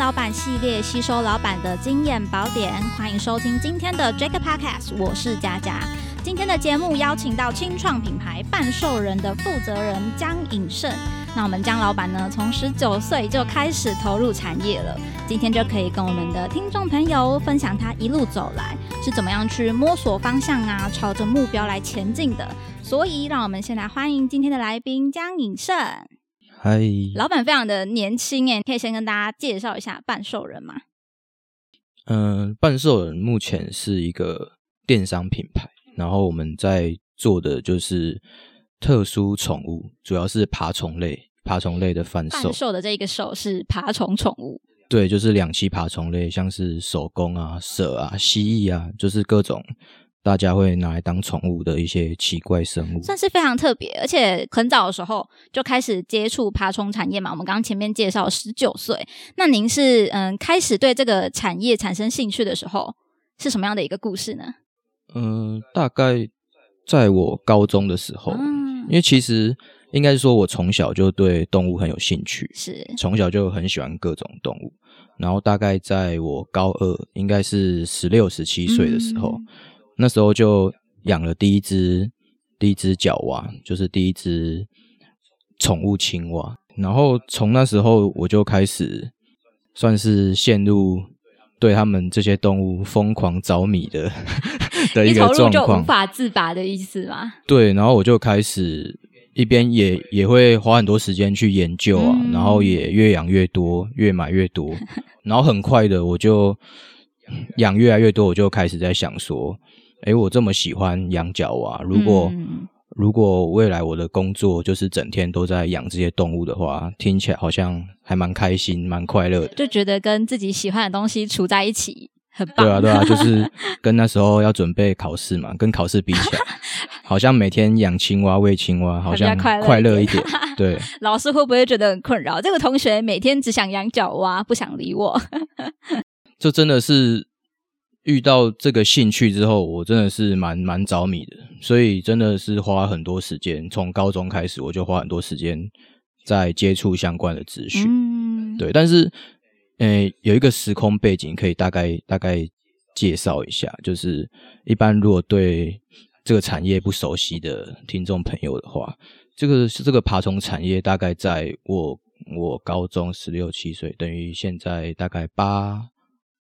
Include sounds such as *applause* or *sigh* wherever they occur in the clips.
老板系列，吸收老板的经验宝典。欢迎收听今天的 Jack Podcast，我是佳佳。今天的节目邀请到清创品牌半兽人的负责人江颖胜。那我们江老板呢，从十九岁就开始投入产业了。今天就可以跟我们的听众朋友分享他一路走来是怎么样去摸索方向啊，朝着目标来前进的。所以，让我们先来欢迎今天的来宾江颖胜。嗨，老板非常的年轻哎，可以先跟大家介绍一下半兽人吗？嗯，半兽人目前是一个电商品牌，然后我们在做的就是特殊宠物，主要是爬虫类，爬虫类的贩售。半兽的这一个兽是爬虫宠物，对，就是两栖爬虫类，像是手工啊、蛇啊、蜥蜴啊，就是各种大家会拿来当宠物的一些奇怪生物。算是非常特别，而且很早的时候就开始接触爬虫产业嘛。我们刚刚前面介绍十九岁，那您是嗯开始对这个产业产生兴趣的时候是什么样的一个故事呢？嗯、大概在我高中的时候，嗯因为其实应该是说我从小就对动物很有兴趣，是从小就很喜欢各种动物，然后大概在我高二，应该是十六、十七岁的时候，嗯那时候就养了第一只第一只角蛙，就是第一只宠物青蛙。然后从那时候我就开始算是陷入对他们这些动物疯狂着迷的 *laughs* 的一个状况无。法自拔的意思吗？*laughs* 对，然后我就开始一边也也会花很多时间去研究啊，嗯然后也越养越多，越买越多，*laughs* 然后很快的我就养越来越多，我就开始在想说，诶，我这么喜欢养角蛙，如果、嗯如果未来我的工作就是整天都在养这些动物的话，听起来好像还蛮开心、蛮快乐的。就觉得跟自己喜欢的东西处在一起很棒。对啊，对啊，*laughs* 就是跟那时候要准备考试嘛，跟考试比起来，好像每天养青蛙、喂青蛙，好像快乐一一点点。*laughs* 对，老师会不会觉得很困扰？这个同学每天只想养角蛙，不想理我。*laughs* 这真的是遇到这个兴趣之后，我真的是蛮蛮着迷的，所以真的是花很多时间，从高中开始我就花很多时间在接触相关的资讯。嗯，对，但是，呃，有一个时空背景可以大概大概介绍一下，就是一般如果对这个产业不熟悉的听众朋友的话，这个是这个爬虫产业大概在我我高中十六七岁，等于现在大概八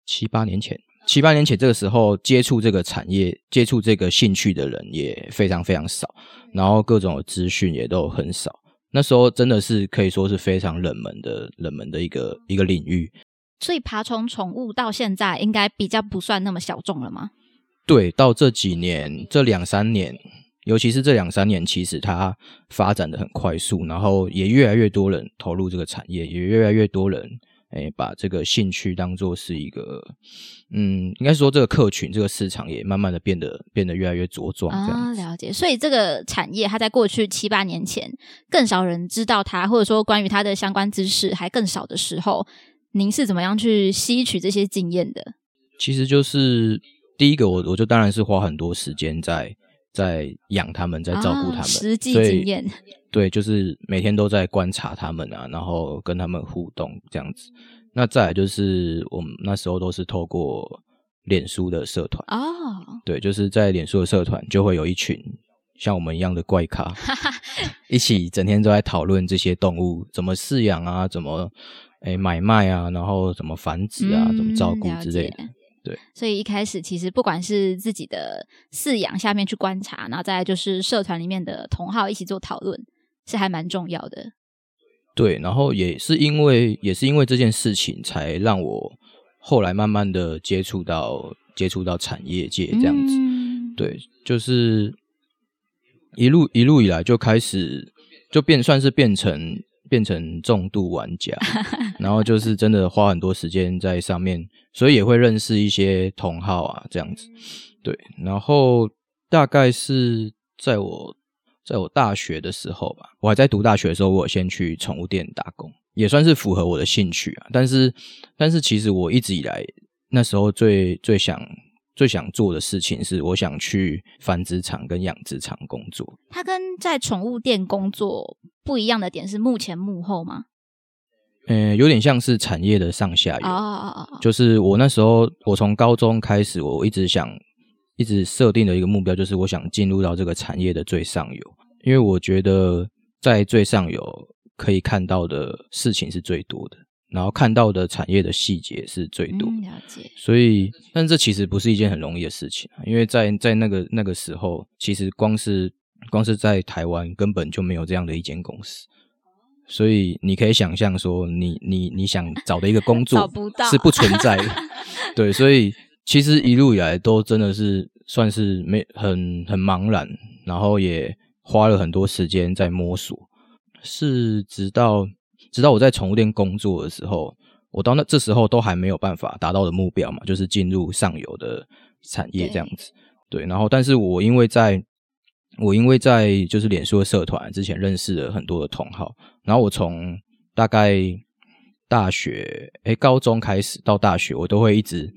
七八年前。七八年前这个时候接触这个产业、接触这个兴趣的人也非常非常少，然后各种资讯也都很少。那时候真的是可以说是非常冷门的、冷门的一个一个领域。所以爬虫宠物到现在应该比较不算那么小众了吗？对，到这几年、这两三年，尤其是这两三年，其实它发展的很快速，然后也越来越多人投入这个产业，也越来越多人诶把这个兴趣当做是一个，嗯，应该说这个客群、这个市场也慢慢的变得变得越来越茁壮，这样啊，了解。所以这个产业，它在过去七八年前，更少人知道它，或者说关于它的相关知识还更少的时候，您是怎么样去吸取这些经验的？其实就是第一个，我我就当然是花很多时间在在养他们，在照顾他们，啊实际经验。对，就是每天都在观察他们啊，然后跟他们互动这样子。那再来就是我们那时候都是透过脸书的社团，哦，对，就是在脸书的社团就会有一群像我们一样的怪咖，*laughs* 一起整天都在讨论这些动物怎么饲养啊，怎么诶买卖啊，然后怎么繁殖啊，怎么照顾之类的。对，所以一开始其实不管是自己的饲养下面去观察，然后再来就是社团里面的同好一起做讨论，是还蛮重要的。对，然后也是因为也是因为这件事情，才让我后来慢慢的接触到接触到产业界这样子。嗯对，就是一路一路以来就开始就变算是变成变成重度玩家，*laughs* 然后就是真的花很多时间在上面，所以也会认识一些同好啊这样子。对，然后大概是在我在我大学的时候吧，我还在读大学的时候，我有先去宠物店打工，也算是符合我的兴趣啊。但是，但是其实我一直以来那时候最最想最想做的事情是，我想去繁殖场跟养殖场工作。它跟在宠物店工作不一样的点是幕前幕后吗？嗯，有点像是产业的上下游。哦哦哦哦，就是我那时候，我从高中开始，我一直想，一直设定的一个目标，就是我想进入到这个产业的最上游，因为我觉得在最上游可以看到的事情是最多的，然后看到的产业的细节是最多的。嗯，了解。所以，但这其实不是一件很容易的事情啊，因为在在那个那个时候，其实光是光是在台湾根本就没有这样的一间公司，所以你可以想象说你，你你想找的一个工作 *laughs* 是不存在的，*laughs* 对，所以其实一路以来都真的是算是没很很茫然，然后也花了很多时间在摸索，是直到直到我在宠物店工作的时候，我到那这时候都还没有办法达到的目标嘛，就是进入上游的产业这样子。对，然后但是我因为在我因为在就是脸书的社团之前认识了很多的同好，然后我从大概大学诶高中开始到大学，我都会一直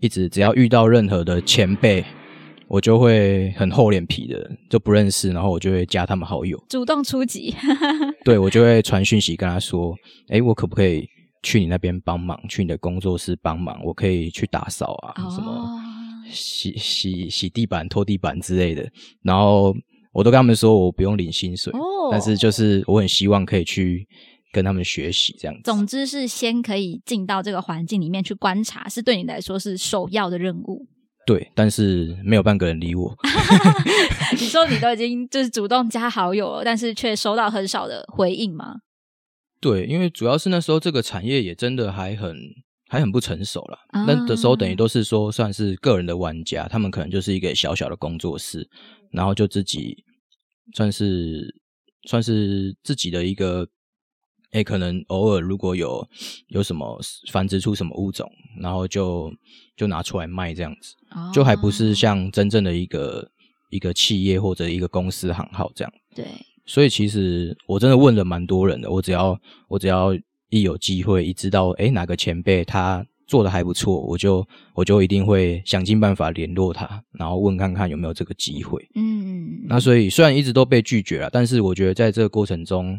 一直只要遇到任何的前辈，我就会很厚脸皮的就不认识，然后我就会加他们好友。主动出击，*laughs* *laughs* 对我就会传讯息跟他说：“诶，我可不可以去你那边帮忙？去你的工作室帮忙？我可以去打扫啊，什么哦，洗洗洗地板、拖地板之类的。”然后我都跟他们说我不用领薪水，哦但是就是我很希望可以去跟他们学习这样子。总之是先可以进到这个环境里面去观察，是对你来说是首要的任务。*laughs* 对，但是没有半个人理我。你说你都已经就是主动加好友了，但是却收到很少的回应吗？*laughs* 对，因为主要是那时候这个产业也真的还很还很不成熟啦。啊那的时候等于都是说算是个人的玩家，他们可能就是一个小小的工作室，然后就自己算是算是自己的一个。诶，可能偶尔如果有有什么繁殖出什么物种，然后就就拿出来卖这样子，哦就还不是像真正的一个一个企业或者一个公司行号这样。对，所以其实我真的问了蛮多人的，我只要我只要一有机会，一知道诶哪个前辈他做的还不错，我就我就一定会想尽办法联络他，然后问看看有没有这个机会。嗯，那所以虽然一直都被拒绝了，但是我觉得在这个过程中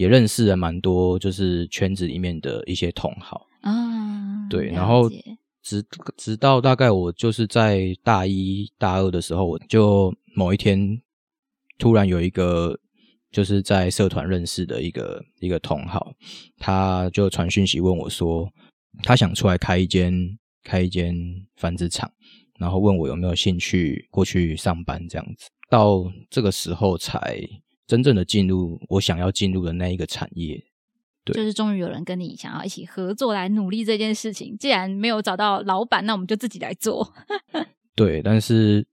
也认识了蛮多就是圈子里面的一些同好。啊，对，然后直直到大概我就是在大一大二的时候，我就某一天突然有一个就是在社团认识的一个一个同好，他就传讯息问我说，他想出来开一间开一间繁殖场，然后问我有没有兴趣过去上班这样子。到这个时候才真正的进入我想要进入的那一个产业。对就是终于有人跟你想要一起合作来努力这件事情。既然没有找到老板，那我们就自己来做。*laughs* 对，但是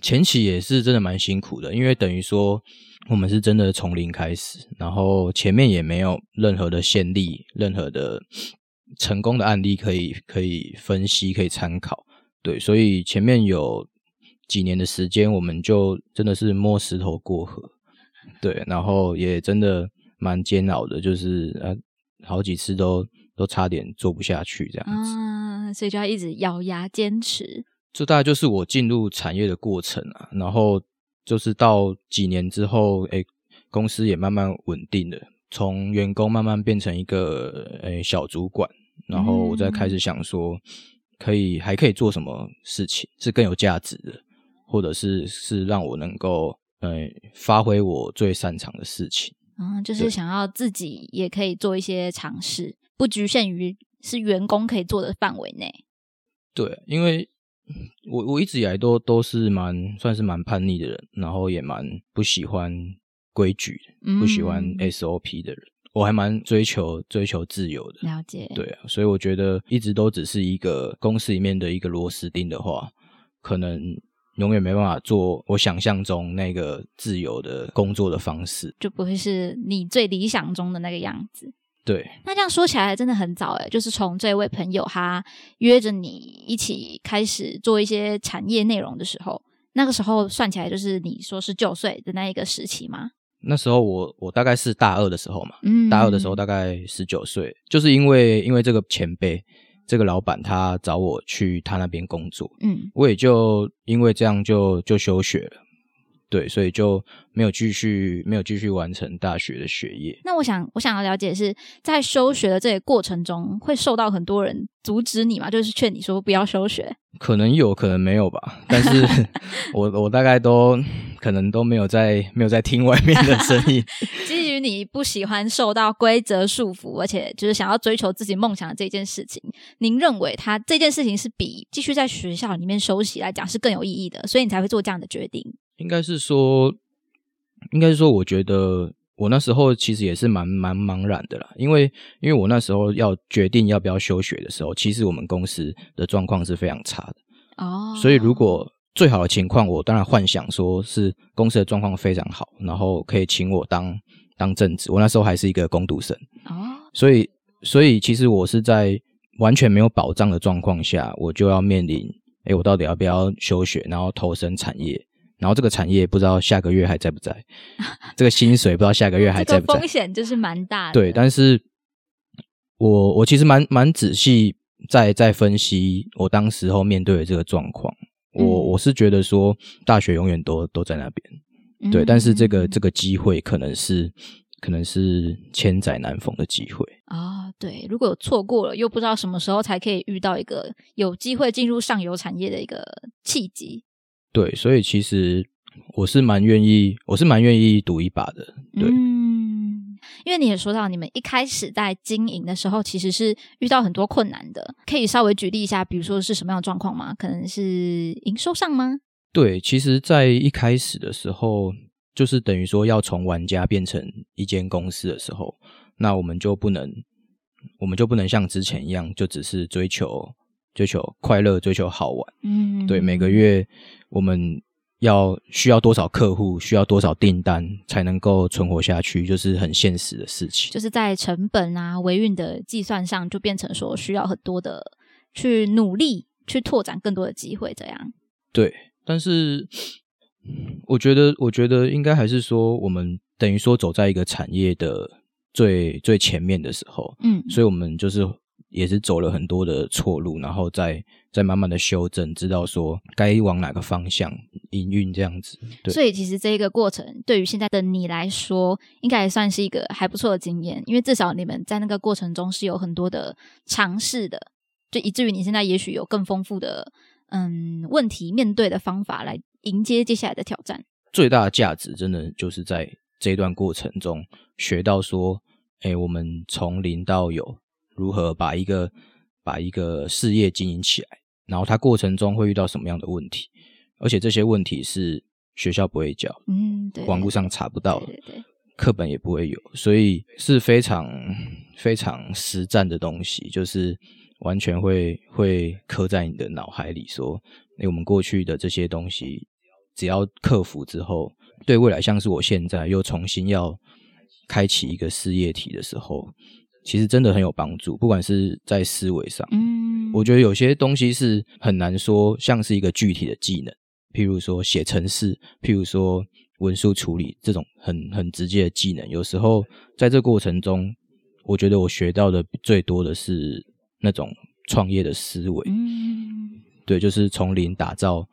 前期也是真的蛮辛苦的，因为等于说我们是真的从零开始，然后前面也没有任何的先例、任何的成功的案例可以可以分析、可以参考。对，所以前面有几年的时间，我们就真的是摸石头过河。对，然后也真的蛮煎熬的，就是呃好几次都都差点做不下去这样子。嗯，所以就要一直咬牙坚持。这大概就是我进入产业的过程啊。然后就是到几年之后，诶，公司也慢慢稳定了，从员工慢慢变成一个诶小主管，然后我再开始想说，可以还可以做什么事情是更有价值的，或者是是让我能够呃发挥我最擅长的事情。嗯，就是想要自己也可以做一些尝试，不局限于是员工可以做的范围内。对，因为我我一直以来都都是蛮算是蛮叛逆的人，然后也蛮不喜欢规矩的，不喜欢嗯 SOP 的人。我还蛮追求追求自由的，了解，对啊，所以我觉得一直都只是一个公司里面的一个螺丝钉的话，可能永远没办法做我想象中那个自由的工作的方式。就不会是你最理想中的那个样子。对，那这样说起来真的很早诶，就是从这位朋友他约着你一起开始做一些产业内容的时候，那个时候算起来就是你说是九岁的那一个时期吗？那时候我我大概是大二的时候嘛，嗯大二的时候大概十九岁，就是因为因为这个前辈，这个老板他找我去他那边工作，嗯我也就因为这样就就休学了。对，所以就没有继续没有继续完成大学的学业。那我想我想要了解是在休学的这个过程中，会受到很多人阻止你吗？就是劝你说不要休学。可能有可能没有吧，但是 *laughs* 我我大概都可能都没有在没有在听外面的声音。*laughs* 基于你不喜欢受到规则束缚，而且就是想要追求自己梦想的这件事情，您认为他这件事情是比继续在学校里面休息来讲是更有意义的，所以你才会做这样的决定。应该是说，应该是说，我觉得我那时候其实也是蛮蛮茫然的啦，因为因为我那时候要决定要不要休学的时候，其实我们公司的状况是非常差的哦，所以如果最好的情况，我当然幻想说是公司的状况非常好，然后可以请我当当正职。我那时候还是一个工读生哦，所以所以其实我是在完全没有保障的状况下，我就要面临，哎，我到底要不要休学，然后投身产业？然后这个产业不知道下个月还在不在，*laughs* 这个薪水不知道下个月还在不在，风险就是蛮大的。对，但是我我其实蛮蛮仔细在在分析我当时候面对的这个状况，我我是觉得说大学永远都都在那边，对，但是这个这个机会可能是可能是千载难逢的机会啊。对，如果错过了，又不知道什么时候才可以遇到一个有机会进入上游产业的一个契机。对，所以其实我是蛮愿意，我是蛮愿意赌一把的。对，嗯，因为你也说到，你们一开始在经营的时候，其实是遇到很多困难的。可以稍微举例一下，比如说是什么样的状况吗？可能是营收上吗？对，其实，在一开始的时候，就是等于说要从玩家变成一间公司的时候，那我们就不能，我们就不能像之前一样，就只是追求。追求快乐，追求好玩。嗯，对，每个月我们要需要多少客户，需要多少订单才能够存活下去，就是很现实的事情。就是在成本啊、维运的计算上，就变成说需要很多的去努力，去拓展更多的机会。这样对，但是我觉得，我觉得应该还是说，我们等于说走在一个产业的最最前面的时候，嗯，所以我们就是。也是走了很多的错路，然后再再慢慢的修正，知道说该往哪个方向营运这样子。对所以其实这一个过程对于现在的你来说，应该也算是一个还不错的经验，因为至少你们在那个过程中是有很多的尝试的，就以至于你现在也许有更丰富的嗯问题面对的方法来迎接接下来的挑战。最大的价值真的就是在这段过程中学到说，哎，我们从零到有。如何把一个把一个事业经营起来？然后它过程中会遇到什么样的问题？而且这些问题是学校不会教，嗯，对，网络上查不到，对对，课本也不会有，所以是非常非常实战的东西，就是完全会会刻在你的脑海里。说，哎，我们过去的这些东西，只要克服之后，对未来，像是我现在又重新要开启一个事业体的时候。其实真的很有帮助，不管是在思维上，嗯，我觉得有些东西是很难说，像是一个具体的技能，譬如说写程式，譬如说文书处理这种很很直接的技能。有时候在这过程中，我觉得我学到的最多的是那种创业的思维，嗯，对，就是从零打造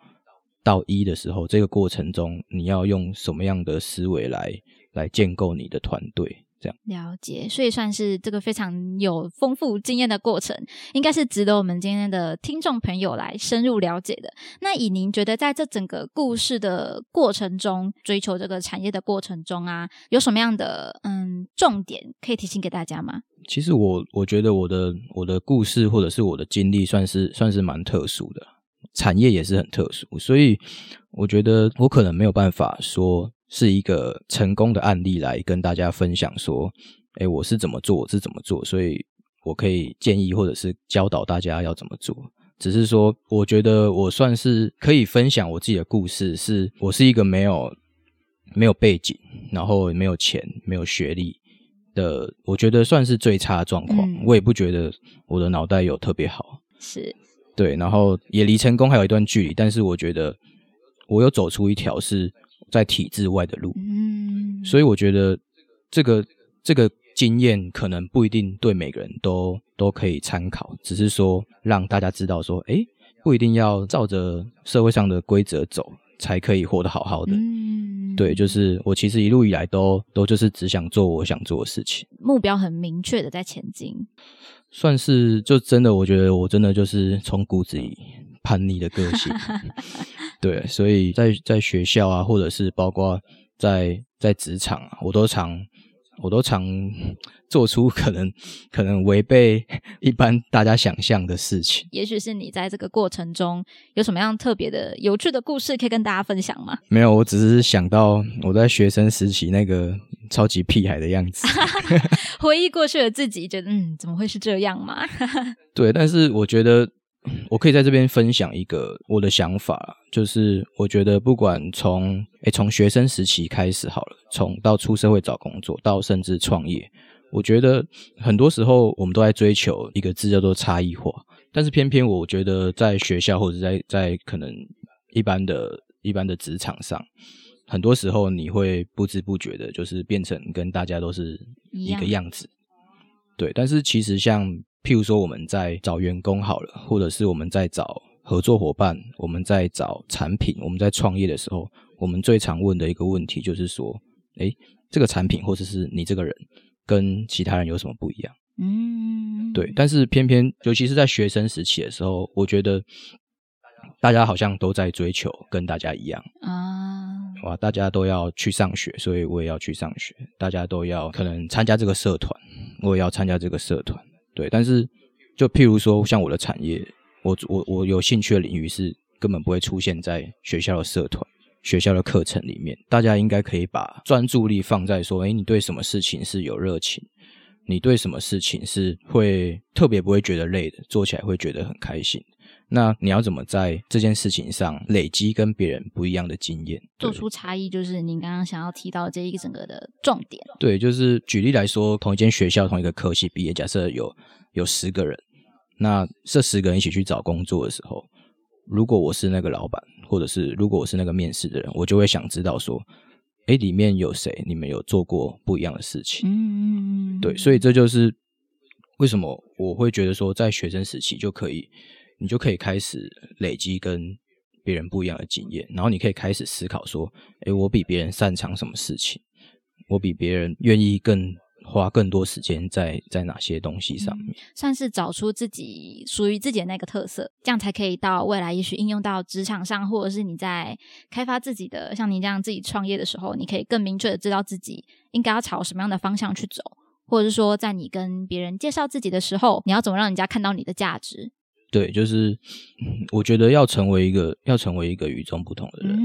到一的时候，这个过程中你要用什么样的思维来来建构你的团队。了解，所以算是这个非常有丰富经验的过程，应该是值得我们今天的听众朋友来深入了解的。那以您觉得，在这整个故事的过程中，追求这个产业的过程中啊，有什么样的嗯重点可以提醒给大家吗？其实我我觉得我的我的故事或者是我的经历，算是算是蛮特殊的，产业也是很特殊，所以我觉得我可能没有办法说。是一个成功的案例来跟大家分享，说，哎，我是怎么做，我是怎么做，所以我可以建议或者是教导大家要怎么做。只是说，我觉得我算是可以分享我自己的故事，是我是一个没有没有背景，然后没有钱，没有学历的，我觉得算是最差的状况。我也不觉得我的脑袋有特别好，是对，然后也离成功还有一段距离，但是我觉得我有走出一条是。在体制外的路，嗯，所以我觉得这个这个经验可能不一定对每个人都都可以参考，只是说让大家知道说，哎，不一定要照着社会上的规则走，才可以活得好好的。嗯，对，就是我其实一路以来都都就是只想做我想做的事情，目标很明确的在前进。算是就真的，我觉得我真的就是从骨子里叛逆的个性。对，所以在在学校啊，或者是包括在在职场啊，我都常我都常 *laughs* 做出可能可能违背 *laughs* 一般大家想象的事情。也许是你在这个过程中有什么样特别的、有趣的故事可以跟大家分享吗？没有，我只是想到我在学生时期那个超级屁孩的样子。*laughs* 回忆过去的自己，觉得嗯，怎么会是这样嘛？对，但是我觉得我可以在这边分享一个我的想法，就是我觉得不管从诶从学生时期开始好了，从到出社会找工作，到甚至创业，我觉得很多时候我们都在追求一个字叫做差异化，但是偏偏我觉得在学校或者在在可能一般的一般的职场上。很多时候你会不知不觉的，就是变成跟大家都是一个样子，对。但是其实像譬如说我们在找员工好了，或者是我们在找合作伙伴，我们在找产品，我们在创业的时候，我们最常问的一个问题就是说，诶，这个产品或者是你这个人跟其他人有什么不一样？嗯，对。但是偏偏尤其是在学生时期的时候，我觉得大家好像都在追求跟大家一样啊，哇，大家都要去上学，所以我也要去上学。大家都要可能参加这个社团，我也要参加这个社团。对，但是就譬如说，像我的产业，我我我有兴趣的领域是根本不会出现在学校的社团、学校的课程里面。大家应该可以把专注力放在说，哎，你对什么事情是有热情？你对什么事情是会特别不会觉得累的？做起来会觉得很开心？那你要怎么在这件事情上累积跟别人不一样的经验，做出差异？就是您刚刚想要提到这一个整个的重点。对，就是举例来说，同一间学校、同一个科系毕业，假设有有十个人，那这十个人一起去找工作的时候，如果我是那个老板，或者是如果我是那个面试的人，我就会想知道说，哎，里面有谁？你们有做过不一样的事情？嗯，对，所以这就是为什么我会觉得说，在学生时期就可以。你就可以开始累积跟别人不一样的经验，然后你可以开始思考说：，诶，我比别人擅长什么事情？我比别人愿意更花更多时间在在哪些东西上面？算是找出自己属于自己的那个特色，这样才可以到未来，也许应用到职场上，或者是你在开发自己的，像你这样自己创业的时候，你可以更明确的知道自己应该要朝什么样的方向去走，或者是说，在你跟别人介绍自己的时候，你要怎么让人家看到你的价值？对，就是我觉得要成为一个要成为一个与众不同的人，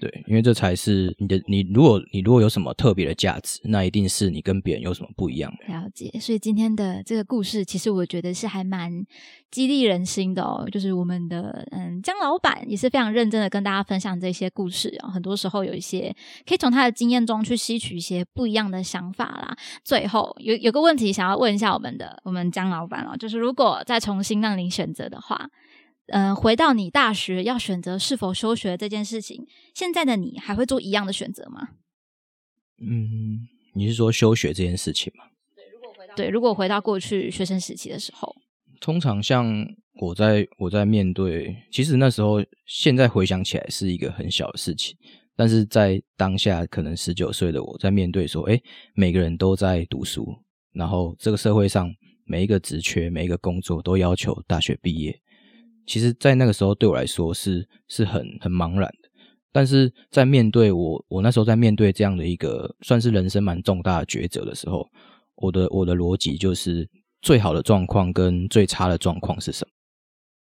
对，因为这才是你的你。如果你如果有什么特别的价值，那一定是你跟别人有什么不一样的。了解，所以今天的这个故事，其实我觉得是还蛮激励人心的哦。就是我们的嗯江老板也是非常认真的跟大家分享这些故事啊。很多时候有一些可以从他的经验中去吸取一些不一样的想法啦。最后有有个问题想要问一下我们的我们江老板哦，就是如果再重新让您选择的话。嗯，回到你大学要选择是否休学这件事情，现在的你还会做一样的选择吗？嗯，你是说休学这件事情吗？对，如果回到对，如果回到过去学生时期的时候，通常像我在我在面对，其实那时候现在回想起来是一个很小的事情，但是在当下可能十九岁的我在面对说，哎，每个人都在读书，然后这个社会上每一个职缺、每一个工作都要求大学毕业。其实，在那个时候对我来说是是很很茫然的，但是在面对我我那时候在面对这样的一个算是人生蛮重大的抉择的时候，我的我的逻辑就是最好的状况跟最差的状况是什么？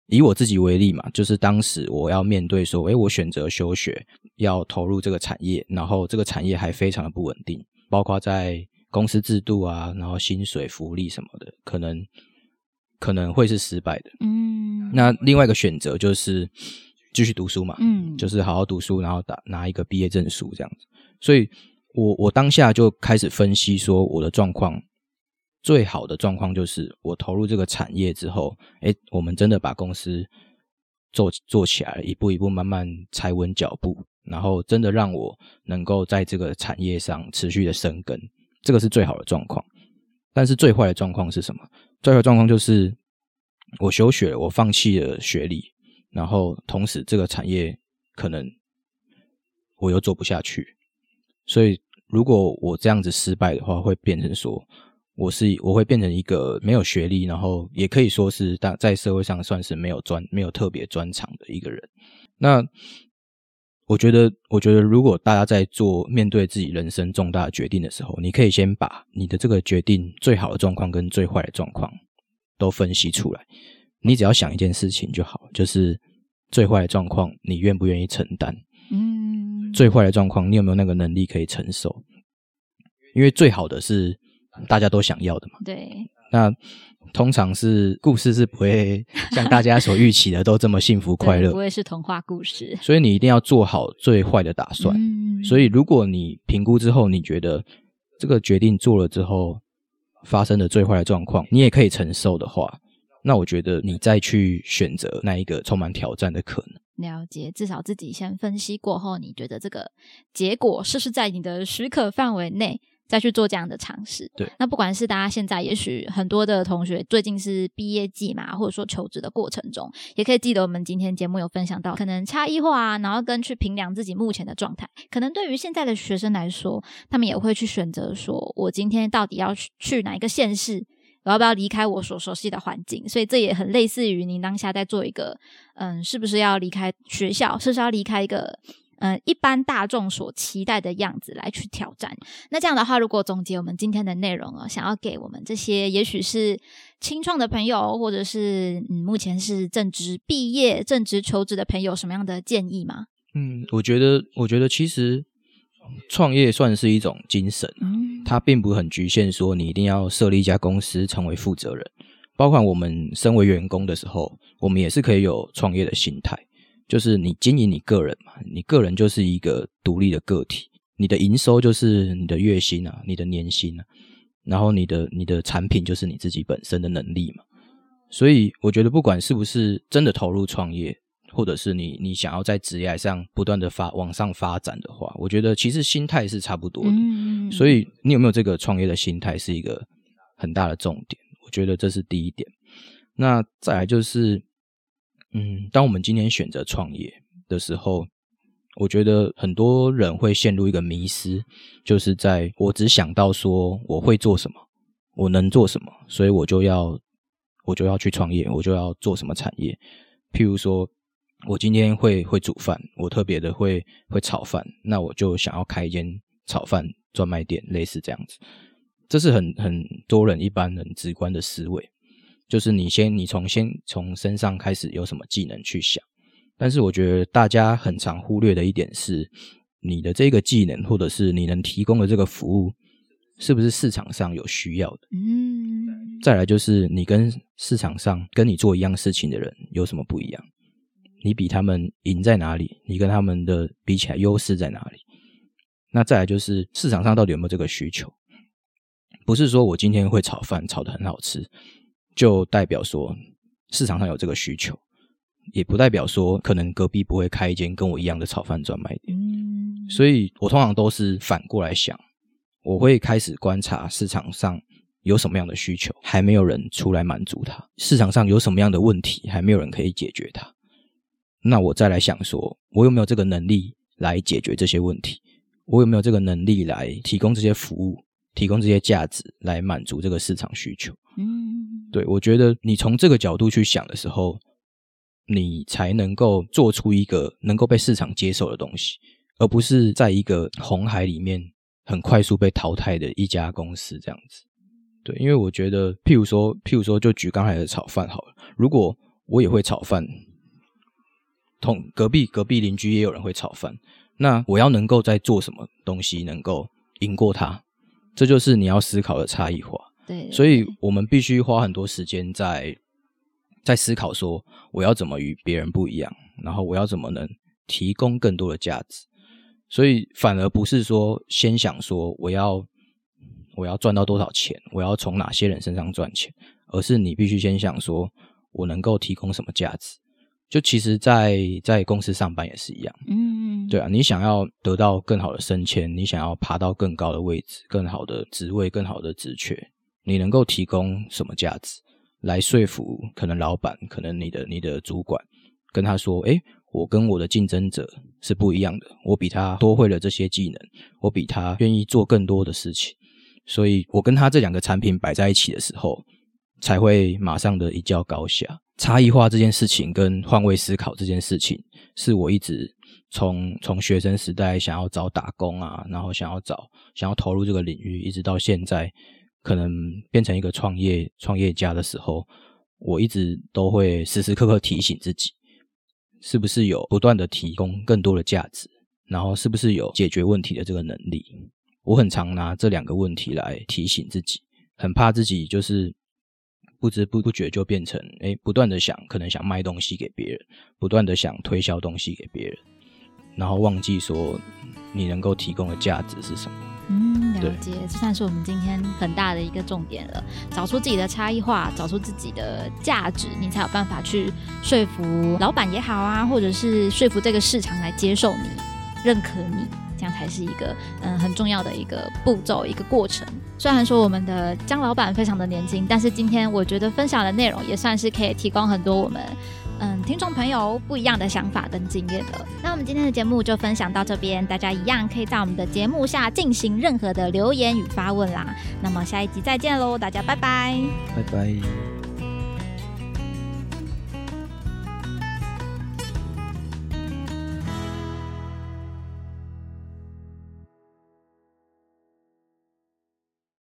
以我自己为例嘛，就是当时我要面对说，诶，我选择休学，要投入这个产业，然后这个产业还非常的不稳定，包括在公司制度啊，然后薪水、福利什么的，可能。可能会是失败的。嗯，那另外一个选择就是继续读书嘛。嗯，就是好好读书，然后打拿一个毕业证书这样子。所以，我我当下就开始分析说，我的状况最好的状况就是我投入这个产业之后，哎，我们真的把公司做做起来，一步一步慢慢踩稳脚步，然后真的让我能够在这个产业上持续的生根，这个是最好的状况。但是最坏的状况是什么？最坏状况就是我休学，我放弃了学历，然后同时这个产业可能我又做不下去。所以如果我这样子失败的话，会变成说我是我会变成一个没有学历，然后也可以说是大在社会上算是没有专没有特别专长的一个人。那我觉得，我觉得如果大家在做面对自己人生重大决定的时候，你可以先把你的这个决定最好的状况跟最坏的状况都分析出来。你只要想一件事情就好，就是最坏的状况你愿不愿意承担？嗯，最坏的状况你有没有那个能力可以承受？因为最好的是大家都想要的嘛。对。那。通常是故事是不会 *laughs* 像大家所预期的都这么幸福快乐，不会是童话故事。所以你一定要做好最坏的打算。所以如果你评估之后，你觉得这个决定做了之后发生的最坏的状况，你也可以承受的话，那我觉得你再去选择那一个充满挑战的可能。了解，至少自己先分析过后，你觉得这个结果是不是在你的许可范围内？再去做这样的尝试。对，那不管是大家现在，也许很多的同学最近是毕业季嘛，或者说求职的过程中，也可以记得我们今天节目有分享到，可能差异化啊，然后跟去评量自己目前的状态。可能对于现在的学生来说，他们也会去选择说，我今天到底要去去哪一个县市，我要不要离开我所熟悉的环境？所以这也很类似于您当下在做一个，嗯，是不是要离开学校，是不是要离开一个。嗯，一般大众所期待的样子来去挑战。那这样的话，如果总结我们今天的内容啊，想要给我们这些也许是清创的朋友，或者是嗯目前是正值毕业、正值求职的朋友，什么样的建议吗？嗯，我觉得，我觉得其实创业算是一种精神，它并不很局限，说你一定要设立一家公司成为负责人。包括我们身为员工的时候，我们也是可以有创业的心态。就是你经营你个人嘛，你个人就是一个独立的个体，你的营收就是你的月薪啊，你的年薪啊，然后你的你的产品就是你自己本身的能力嘛。所以我觉得，不管是不是真的投入创业，或者是你你想要在职业上不断的发往上发展的话，我觉得其实心态是差不多的。所以你有没有这个创业的心态，是一个很大的重点。我觉得这是第一点。那再来就是。嗯，当我们今天选择创业的时候，我觉得很多人会陷入一个迷失，就是在我只想到说我会做什么，我能做什么，所以我就要我就要去创业，我就要做什么产业。譬如说，我今天会会煮饭，我特别的会会炒饭，那我就想要开一间炒饭专卖店，类似这样子。这是很很多人一般很直观的思维。就是你先，你从先从身上开始有什么技能去想，但是我觉得大家很常忽略的一点是，你的这个技能或者是你能提供的这个服务，是不是市场上有需要的？嗯。再来就是你跟市场上跟你做一样事情的人有什么不一样？你比他们赢在哪里？你跟他们的比起来优势在哪里？那再来就是市场上到底有没有这个需求？不是说我今天会炒饭炒的很好吃。就代表说市场上有这个需求，也不代表说可能隔壁不会开一间跟我一样的炒饭专卖店。嗯，所以我通常都是反过来想，我会开始观察市场上有什么样的需求，还没有人出来满足它；市场上有什么样的问题，还没有人可以解决它。那我再来想说，我有没有这个能力来解决这些问题？我有没有这个能力来提供这些服务？提供这些价值来满足这个市场需求。嗯，对我觉得你从这个角度去想的时候，你才能够做出一个能够被市场接受的东西，而不是在一个红海里面很快速被淘汰的一家公司这样子。对，因为我觉得，譬如说，譬如说，就举刚才的炒饭好了。如果我也会炒饭，同隔壁隔壁邻居也有人会炒饭，那我要能够在做什么东西能够赢过他？这就是你要思考的差异化，对，所以我们必须花很多时间在在思考，说我要怎么与别人不一样，然后我要怎么能提供更多的价值。所以反而不是说先想说我要我要赚到多少钱，我要从哪些人身上赚钱，而是你必须先想说我能够提供什么价值。就其实，在在公司上班也是一样，嗯，对啊，你想要得到更好的升迁，你想要爬到更高的位置、更好的职位、更好的职缺，你能够提供什么价值来说服可能老板、可能你的你的主管，跟他说，哎，我跟我的竞争者是不一样的，我比他多会了这些技能，我比他愿意做更多的事情，所以我跟他这两个产品摆在一起的时候，才会马上的一较高下。差异化这件事情跟换位思考这件事情，是我一直从从学生时代想要找打工啊，然后想要找想要投入这个领域，一直到现在可能变成一个创业创业家的时候，我一直都会时时刻刻提醒自己。是不是有不断的提供更多的价值，然后是不是有解决问题的这个能力？我很常拿这两个问题来提醒自己，很怕自己就是不知不觉就变成哎，不断的想可能想卖东西给别人，不断的想推销东西给别人，然后忘记说你能够提供的价值是什么。嗯，了解，这算是我们今天很大的一个重点了。找出自己的差异化，找出自己的价值，你才有办法去说服老板也好啊，或者是说服这个市场来接受你、认可你，这样才是一个嗯很重要的一个步骤、一个过程。虽然说我们的江老板非常的年轻，但是今天我觉得分享的内容也算是可以提供很多我们。嗯，听众朋友不一样的想法跟经验的，那我们今天的节目就分享到这边，大家一样可以在我们的节目下进行任何的留言与发问啦。那么下一集再见喽，大家拜拜，拜拜。